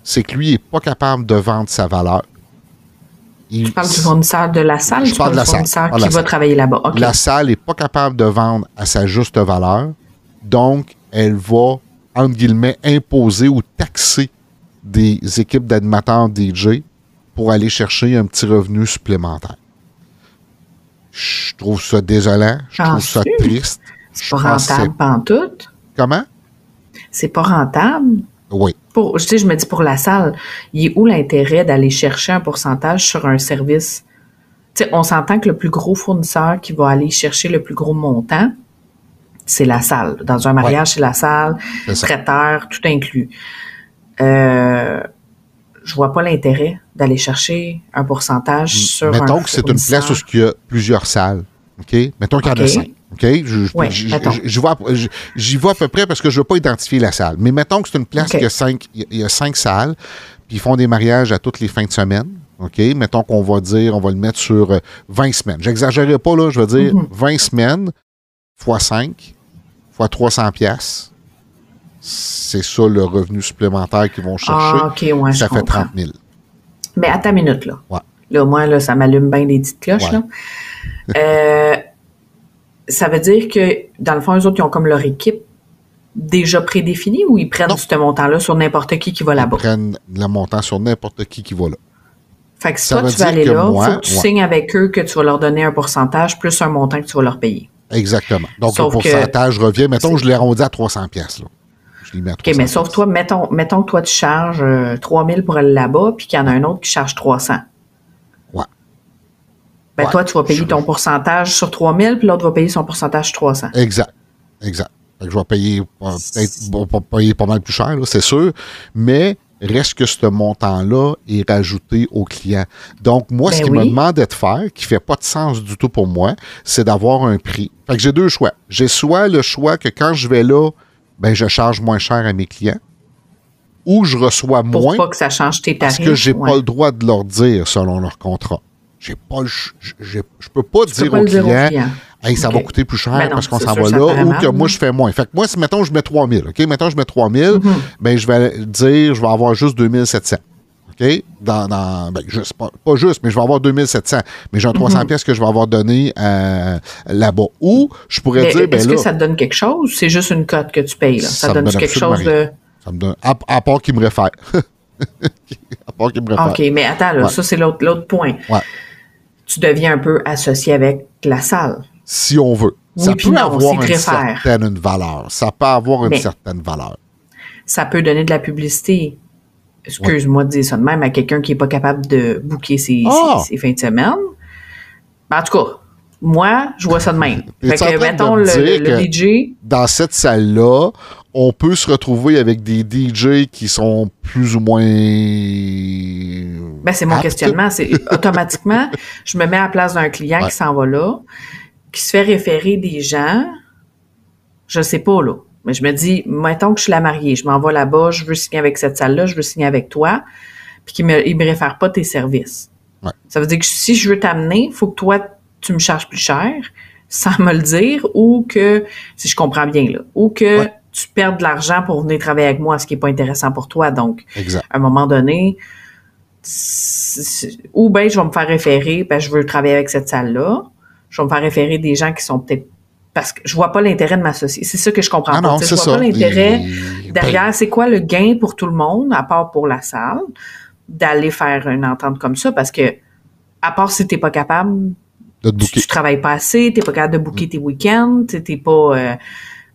c'est que lui n'est pas capable de vendre sa valeur. Il, tu parles du fournisseur de la salle? Je parle de la salle. Ah, qui va travailler là-bas? La salle n'est pas capable de vendre à sa juste valeur. Donc, elle va, entre guillemets, imposer ou taxer des équipes d'animateurs DJ pour aller chercher un petit revenu supplémentaire. Je trouve ça désolant. Je trouve ça triste. (laughs) C'est pas rentable pantoute. Comment? C'est pas rentable. Oui. Pour, je, sais, je me dis pour la salle, il est où l'intérêt d'aller chercher un pourcentage sur un service? sais, on s'entend que le plus gros fournisseur qui va aller chercher le plus gros montant, c'est la salle. Dans un mariage, c'est la salle, traiteur, tout inclus. Euh, je vois pas l'intérêt d'aller chercher un pourcentage sur Mettons que c'est une place où il y a plusieurs salles. OK? Mettons qu'il y en a cinq. OK? J'y vois, à peu près parce que je ne veux pas identifier la salle. Mais mettons que c'est une place qui a cinq, il y a cinq salles, puis ils font des mariages à toutes les fins de semaine. OK? Mettons qu'on va dire, on va le mettre sur 20 euh, semaines. J'exagérerai pas, là, je veux dire 20 mhm. semaines fois 5 fois 300 pièces. C'est ça le revenu supplémentaire qu'ils vont chercher. Ah, ouais, ça fait 30 000. Mais à ta minute, là. Ouais. Là, moi, là, ça m'allume bien des petites cloches, là. Euh, ça veut dire que, dans le fond, eux autres, ils ont comme leur équipe déjà prédéfinie ou ils prennent ce montant-là sur n'importe qui qui va là-bas? Ils prennent le montant sur n'importe qui qui va là. Fait que si toi, tu vas aller là, il faut que tu signes avec eux que tu vas leur donner un pourcentage plus un montant que tu vas leur payer. Exactement. Donc, le pourcentage revient. Mettons, je l'ai arrondi à 300 pièces. Je mets à 300 OK, mais sauf toi, mettons, mettons que toi, tu charges 3000 euh, pour aller là-bas, puis qu'il y en a un autre qui charge 300. Ouais. Ben, toi, tu vas payer ton pourcentage sur 3000, puis l'autre va payer son pourcentage sur 300. Exact. Exact. Je vais payer, euh, peut-être, payer pas mal plus cher, c'est sûr. Mais, reste que ce montant-là est rajouté au client. Donc, moi, ce ben qu'il me demandait de faire, qui fait pas de sens du tout pour moi, c'est d'avoir un prix. Fait que j'ai deux choix. J'ai soit le choix que quand je vais là, ben, je charge moins cher à mes clients, ou je reçois pour moins. pas que ça change tes tarifs. Parce que j'ai pas le droit de leur dire selon leur contrat. J'ai pas je, je, peux pas dire, au, client, Hey, ça va coûter plus cher ben parce qu'on s'en va là, ou que moi, je fais moins. Fait que moi, si, mettons, je mets 3000, OK? Mettons, je mets 3000, mm -hmm. ben, je vais dire, je vais avoir juste 2700. OK? Dans, dans ben, juste, pas, pas, juste, mais je vais avoir 2700. Mais j'ai un 300 mhm. pièces que je vais avoir donné euh, là-bas. Ou je pourrais dire, ben Est-ce que ça te donne quelque chose? C'est juste une cote que tu payes, là. Ça, ça donne, donne quelque chose de... Ça me donne, à, à part qu'il me réfère. (laughs) à part qu'il me réfère. OK, mais attends, là, ça, c'est l'autre point. Ouais. Tu deviens un peu associé avec la salle si on veut. ça peut avoir une certaine valeur. Ça peut avoir une certaine valeur. Ça peut donner de la publicité. Excuse-moi de dire ça de même à quelqu'un qui n'est pas capable de booker ses, ah! fins de semaine. Ben, en tout cas, moi, je vois ça de même. (laughs) fait que, mettons, le, DJ. Dans cette salle-là, on peut se retrouver avec des DJ qui sont plus ou moins. Ben, c'est mon questionnement. C'est (laughs) automatiquement, je me mets à la place d'un client qui s'en va là qui se fait référer des gens, je sais pas, là. Mais je me dis, mettons que je suis la mariée, je m'en vais là-bas, je veux signer avec cette salle-là, je veux signer avec toi, puis qu'il me, me réfère pas tes services. Ça veut dire que si je veux t'amener, il faut que toi, tu me charges plus cher, sans me le dire, ou que, si je comprends bien, là, ou que tu perds de l'argent pour venir travailler avec moi, ce qui est pas intéressant pour toi. Donc, à un moment donné, ou bien je vais me faire référer, ben je veux travailler avec cette salle-là, je vais me faire référer des gens qui sont peut-être parce que je vois pas l'intérêt de m'associer. C'est ça que je comprends ah pas. je vois pas l'intérêt derrière. C'est quoi le gain pour tout le monde, à part pour la salle, d'aller faire une entente comme ça, parce que à part si t'es pas capable, de te tu, tu, travailles pas assez, t'es pas capable de booker tes week-ends, t'es pas. Euh,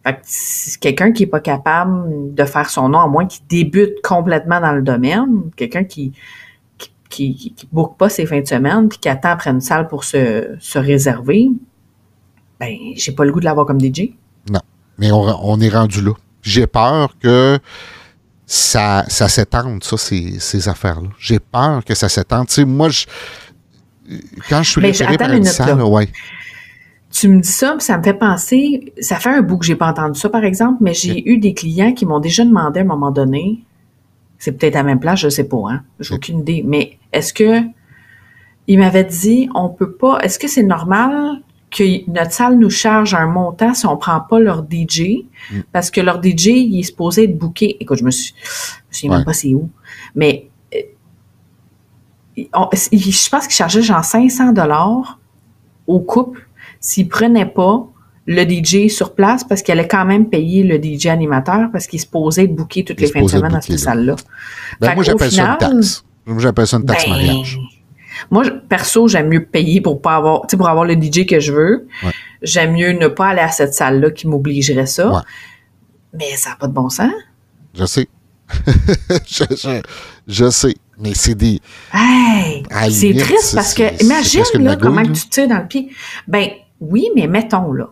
fait quelqu'un qui est pas capable de faire son nom, à moins qu'il débute complètement dans le domaine, quelqu'un qui qui book pas ses fins de semaine puis qui attend après une salle pour se, se réserver, ben, j'ai pas le goût de l'avoir comme DJ. Non. Mais on, est rendu là. J'ai peur que ça, ça s'étende, ça, ces, ces affaires-là. J'ai peur que ça s'étende. Tu sais, moi, je, quand je suis référé par une salle, ouais. Tu me dis ça, ça me fait penser, ça fait un bout que j'ai pas entendu ça, par exemple, mais j'ai eu des clients qui m'ont déjà demandé à un moment donné, c'est peut-être à la même place, je sais pas, hein. J'ai aucune idée. Mais est-ce que il m'avait dit on peut pas est-ce que c'est normal que notre salle nous charge un montant si on prend pas leur DJ mm. parce que leur DJ il est supposé être booké. Écoute, je me suis je sais même pas c'est où. Mais je pense qu'il chargeait genre 500 dollars au couple s'il prenait pas le DJ sur place parce qu'elle a quand même payé le DJ animateur parce qu'il se posait booker toutes les fins de semaine dans cette salle-là. Ben, moi, j'appelle ça une taxe. Moi, j'appelle ça une taxe ben, mariage. Moi, perso, j'aime mieux payer pour pas avoir, pour avoir le DJ que je veux. J'aime mieux ne pas aller à cette salle-là qui m'obligerait ça. Mais ça n'a pas de bon sens. Je sais. (laughs) je, sais. Mais c'est des. Hey, c'est triste parce que, imagine, là, comment tu te tires dans le pied. Ben, oui, mais mettons, là.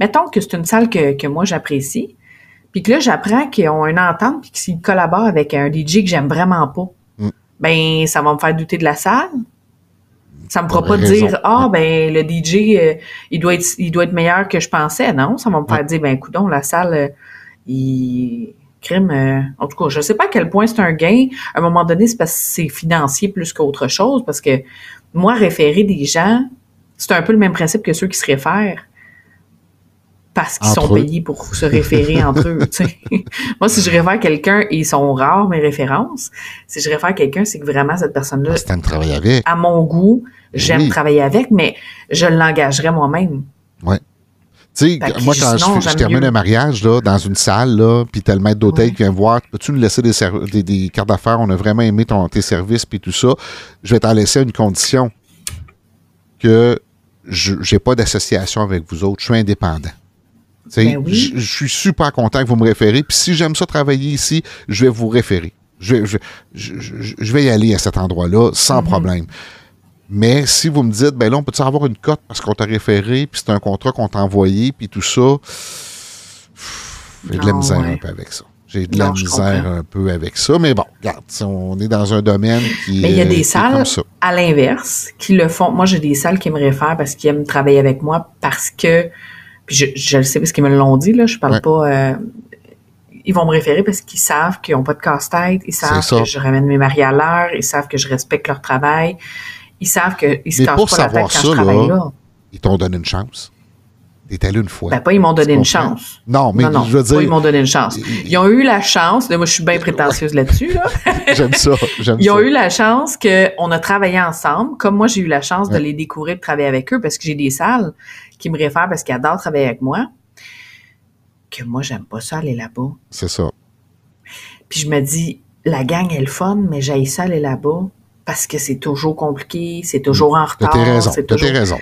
Mettons que c'est une salle que, moi j'apprécie, puis que là j'apprends qu'ils ont une entente puis qu'ils collaborent avec un DJ que j'aime vraiment pas. Mm. Ben ça va me faire douter de la salle. Ça me fera pas dire ah ben le DJ euh, il doit être il doit être meilleur que je pensais. Non, ça va me faire dire ben écoute la salle euh, il crime euh, en tout cas, je sais pas à quel point c'est un gain. À un moment donné, c'est parce que c'est financier plus qu'autre chose parce que moi référer des gens, c'est un peu le même principe que ceux qui se réfèrent parce qu'ils sont payés pour se référer entre eux. (laughs) Moi, si je réfère quelqu'un, et ils sont rares mes références, si je réfère quelqu'un, c'est que vraiment cette personne-là, à mon goût, j'aime travailler avec, mais je l'engagerais moi-même. Oui. Tu sais, moi, quand je, termine un mariage là, dans une salle, là, puis t'as le maître d'hôtel qui vient voir, peux-tu nous laisser des, des, cartes d'affaires? On a vraiment aimé ton, tes services, puis tout ça. Je vais t'en laisser une condition que je n'ai pas d'association avec vous autres. Je suis indépendant. Ben je, suis super content que vous me référez. Puis si j'aime ça travailler ici, je vais vous référer. Je, je, vais y aller à cet endroit-là sans mm-hmm. problème. Mais si vous me dites, ben là, on peut avoir une cote parce qu'on t'a référé, puis c'est un contrat qu'on t'a envoyé, puis tout ça, j'ai de la misère un peu avec ça. J'ai de la misère un peu avec ça. Mais bon, regarde, on est dans un domaine qui. Mais il y a des salles, à l'inverse, qui le font. Moi, j'ai des salles qui me réfèrent parce qu'ils aiment travailler avec moi parce que puis je, le sais parce qu'ils me l'ont dit, là, je parle pas... Euh, ils vont me référer parce qu'ils savent qu'ils n'ont pas de casse-tête, ils savent que je ramène mes maris à l'heure, ils savent que je respecte leur travail, ils savent qu'ils se cassent pas la tête quand ça, je travaille là, Ils t'ont donné une chance. T'es allé une fois. Ben, pas ils m'ont donné une chance. Non, mais je veux dire. Pas ils m'ont donné une chance. Ils ont eu la chance, là, moi je suis bien prétentieuse là-dessus, là. (laughs) j'aime ça, j'aime Ils ont eu la chance qu'on a travaillé ensemble, comme moi j'ai eu la chance de les découvrir, de travailler avec eux, parce que j'ai des salles qui me réfèrent parce qu'ils adorent travailler avec moi, que moi, j'aime pas ça aller là-bas. C'est ça. Puis je me dis, la gang est le fun, mais j'aille ça aller là-bas parce que c'est toujours compliqué, c'est toujours en retard. T'as raison, t'as raison.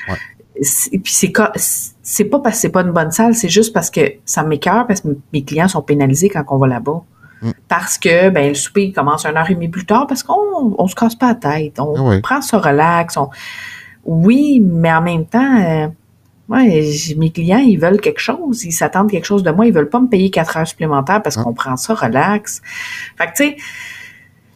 Et puis c'est c'est pas parce que c'est pas une bonne salle, c'est juste parce que ça m'écœure parce que mes clients sont pénalisés quand on va là-bas. Mm. Parce que ben le souper commence une heure et demie plus tard parce qu'on on se casse pas la tête, on ah prend ça relax. Oui, mais en même temps, euh, Ouais, mes clients, ils veulent quelque chose, ils s'attendent quelque chose de moi, ils veulent pas me payer quatre heures supplémentaires parce ah. qu'on prend ça relax. Fait que tu sais,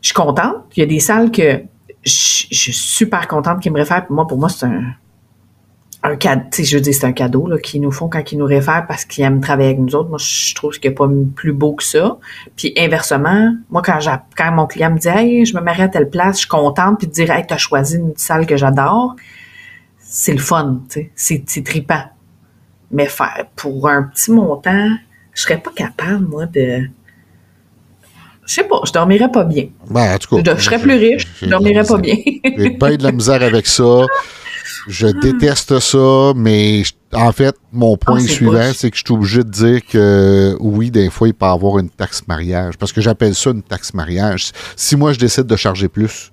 je suis contente. Il y a des salles que je, suis super contente qu'ils me réfèrent. Moi, pour moi, c'est un, cadeau, je veux c'est un cadeau qu'ils nous font quand ils nous réfèrent parce qu'ils aiment travailler avec nous autres. Moi, je trouve qu'il n'y a pas plus beau que ça. Puis inversement, moi, quand, quand mon client me dit Hey, je me marie à telle place, je suis contente, puis de dire Hey, t'as choisi une salle que j'adore c'est le fun, c'est trippant. Mais faire pour un petit montant, je serais pas capable, moi, de. Je sais pas, je dormirais pas bien. Ben, en tout cas, je, serais plus riche, je dormirais pas bien. (laughs) J'ai pas de la misère avec ça. Je déteste ça, mais en fait, mon point ah, suivant, c'est que je suis obligé de dire que oui, des fois, il peut y avoir une taxe mariage. Parce que j'appelle ça une taxe mariage. Si moi, je décide de charger plus,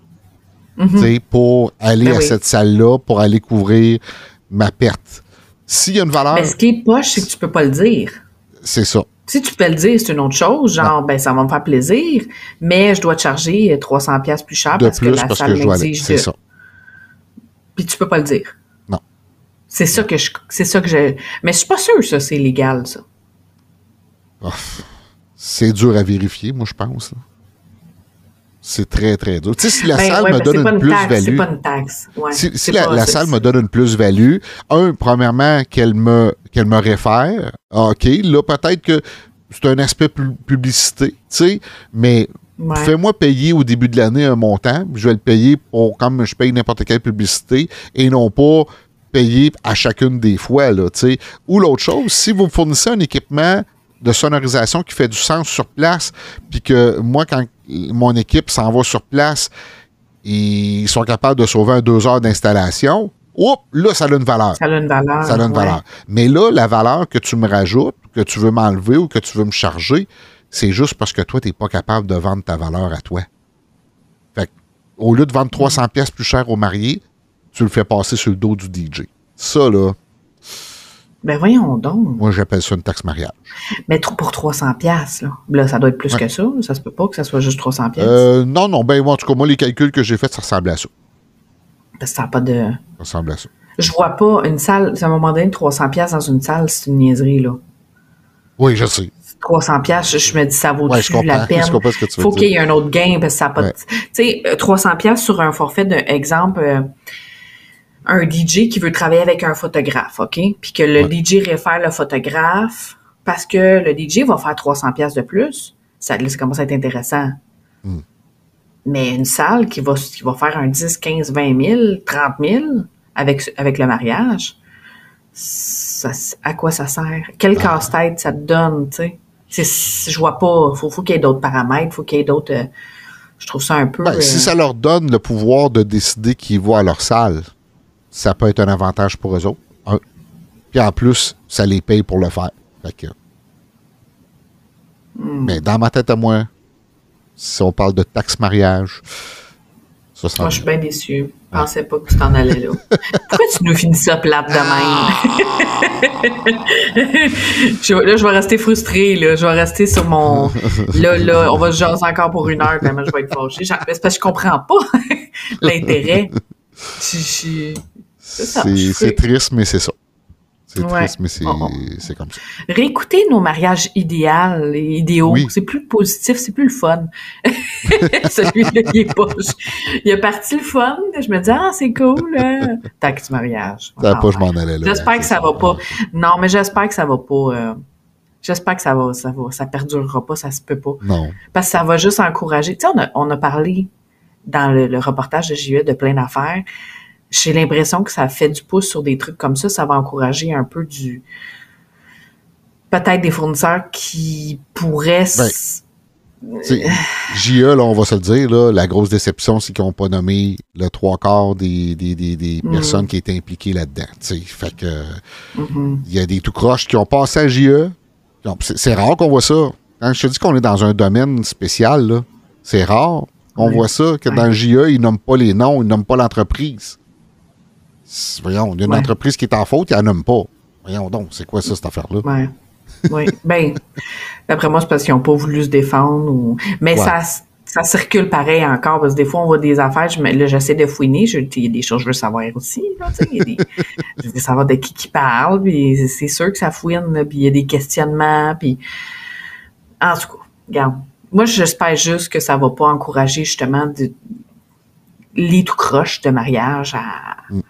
Mhm. pour aller ben à cette salle-là, pour aller couvrir ma perte. S'il y a une valeur. Mais ce qui est poche, c'est que tu peux pas le dire. C'est ça. Si tu peux le dire, c'est une autre chose. Genre, ben, ça va me faire plaisir, mais je dois te charger 300$ plus cher parce que la salle m'exige C'est ça. Puis tu peux pas le dire. Non. C'est ça que je, c'est ça que je, mais je suis pas sûr, ça, c'est légal, ça. Oh, c'est dur à vérifier, moi, je pense. C'est très, très dur. Tu sais, si la ben, salle me donne une, plus-value. C'est pas une taxe. si, la, salle me donne une plus-value, un, premièrement, qu'elle me, qu'elle me réfère. OK, là, peut-être que c'est un aspect publicité, tu sais, mais fais-moi payer au début de l'année un montant. Je vais le payer pour, comme je paye n'importe quelle publicité et non pas payer à chacune des fois, là, tu sais. Ou l'autre chose, si vous me fournissez un équipement de sonorisation qui fait du sens sur place, puis que moi, quand mon équipe s'en va sur place, ils sont capables de sauver un deux heures d'installation, Oups, là, ça a une valeur. Ça a une valeur. Ça a une valeur. Mais là, la valeur que tu me rajoutes, que tu veux m'enlever ou que tu veux me charger, c'est juste parce que toi, tu n'es pas capable de vendre ta valeur à toi. Fait au lieu de vendre 300 pièces plus cher au marié, tu le fais passer sur le dos du DJ. Ça, là, ben voyons donc. Moi, j'appelle ça une taxe mariage. Mais pour 300 pièces là. là, ça doit être plus que ça. Ça se peut pas que ça soit juste 300 pièces. Euh, non, non. Ben moi, en tout cas, moi, les calculs que j'ai faits, ça ressemble à ça. Parce que ça n'a pas de... Ça ressemble à ça. Je vois pas une salle, à un moment donné, 300 pièces dans une salle, c'est une niaiserie, là. Oui, je sais. 300 pièces, je me dis ça vaut ouais, la peine? Il faut qu'il y ait un autre gain parce que ça pas. Tu sais, 300 pièces sur un forfait d'un exemple. Euh, un DJ qui veut travailler avec un photographe, OK? Puis que le DJ réfère le photographe parce que le DJ va faire 300 pièces de plus. Ça commence à être intéressant. Hmm. Mais une salle qui va, qui va faire un 10, 15, 20 000, 30 000 avec, avec le mariage, ça, à quoi ça sert? Quel Ben. casse-tête ça te donne, tu sais? Je vois pas. Faut, faut qu'il y ait d'autres paramètres, faut qu'il y ait d'autres. euh, je trouve ça un peu. Ben, euh, Si ça leur donne le pouvoir de décider qui va à leur salle, ça peut être un avantage pour eux autres. Un. Puis en plus, ça les paye pour le faire. Fait que- Hmm. Mais dans ma tête à moi, si on parle de taxe mariage, ça Moi, je suis bien déçue. Je pensais pas que tu t'en allais là. (laughs) Pourquoi tu nous finis ça plate de même? (laughs) Je- là, je vais rester frustrée, là. Je vais rester sur mon... Là, là, on va se jaser encore pour une heure, tellement je vais être fâchée. C'est parce que je comprends pas (laughs) l'intérêt. C'est triste, mais c'est ça. C'est Ouais. triste, mais c'est Oh, oh. c'est comme ça. Réécouter nos mariages idéaux, et idéaux, Oui. c'est plus positif, c'est plus le fun. (laughs) Celui-là, il est pas... Il a parti le fun, je me dis « Ah, c'est cool, hein. Tac du mariage. » Ça, Ah, pas, je ouais. m'en allais là. J'espère que C'est ça va pas. Non, mais j'espère que ça va pas. euh, j'espère que ça va, ça va, ça perdurera pas, ça se peut pas. Non. Parce que ça va juste encourager. Tu sais, on a, on a parlé dans le, le reportage de JE de plein d'affaires. J'ai l'impression que ça fait du pouce sur des trucs comme ça. Ça va encourager un peu du. Peut-être des fournisseurs qui pourraient. T'sais, JE, là, on va se le dire, là, la grosse déception, c'est qu'ils n'ont pas nommé le trois quarts des, des, des, des Mm. personnes qui étaient impliquées là-dedans. Fait que Mhm. il y a des tout croches qui ont passé à JE. C'est rare qu'on voit ça. Quand je te dis qu'on est dans un domaine spécial, c'est rare qu'on Oui. voit ça, que dans le JE, ils nomment pas les noms, ils nomment pas l'entreprise. Voyons, il y a une Ouais. entreprise qui est en faute, ils la nomment pas. Voyons donc, c'est quoi ça, cette affaire-là? Ouais. Oui. Ben, d'après moi, c'est parce qu'ils n'ont pas voulu se défendre. Ou... Mais Ouais. ça, ça circule pareil encore, parce que des fois, on voit des affaires, je là, j'essaie de fouiner, je- il y a des choses que je veux savoir aussi. Là, tu sais, il y a des, (laughs) je veux savoir de qui qui parle, puis c'est- c'est sûr que ça fouine, là, puis il y a des questionnements, puis... En tout cas, regarde. Moi, j'espère juste que ça va pas encourager, justement, de, les tout croches de mariage à, Mm.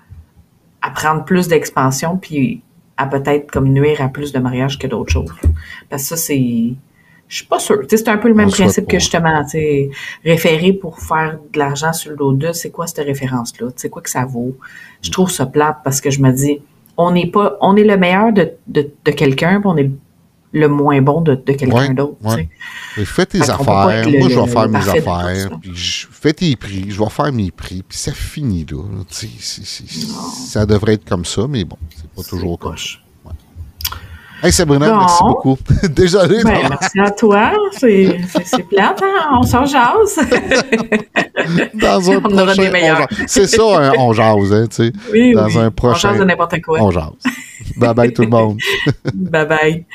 À prendre plus d'expansion, puis à peut-être comme nuire à plus de mariages que d'autres choses. Parce que ça, c'est. Je suis pas sûre. C'est un peu le même On principe que justement, référer pour faire de l'argent sur le dos de, c'est quoi cette référence-là? Sais quoi que ça vaut? Je trouve ça plate parce que je me dis, on n'est pas, on est le meilleur de, de, de quelqu'un, puis on est le moins bon de, de quelqu'un Ouais, d'autre. ouais. Fais tes Fait affaires, le- moi je vais faire mes affaires, ça. puis je fais tes prix, je vais faire mes prix, puis ça finit là. ça devrait être comme ça, mais bon, c'est pas toujours comme ça. Hey Sabrina, Bon. merci beaucoup. (laughs) Désolé. Ben, merci à toi. C'est plate, hein? On s'en jase. (laughs) dans un (laughs) on aura des meilleurs. on. C'est ça, un on jase, hein, tu sais. Oui, Dans oui. un On prochain- jase de n'importe quoi. On jase. Bye bye tout le monde. Bye bye.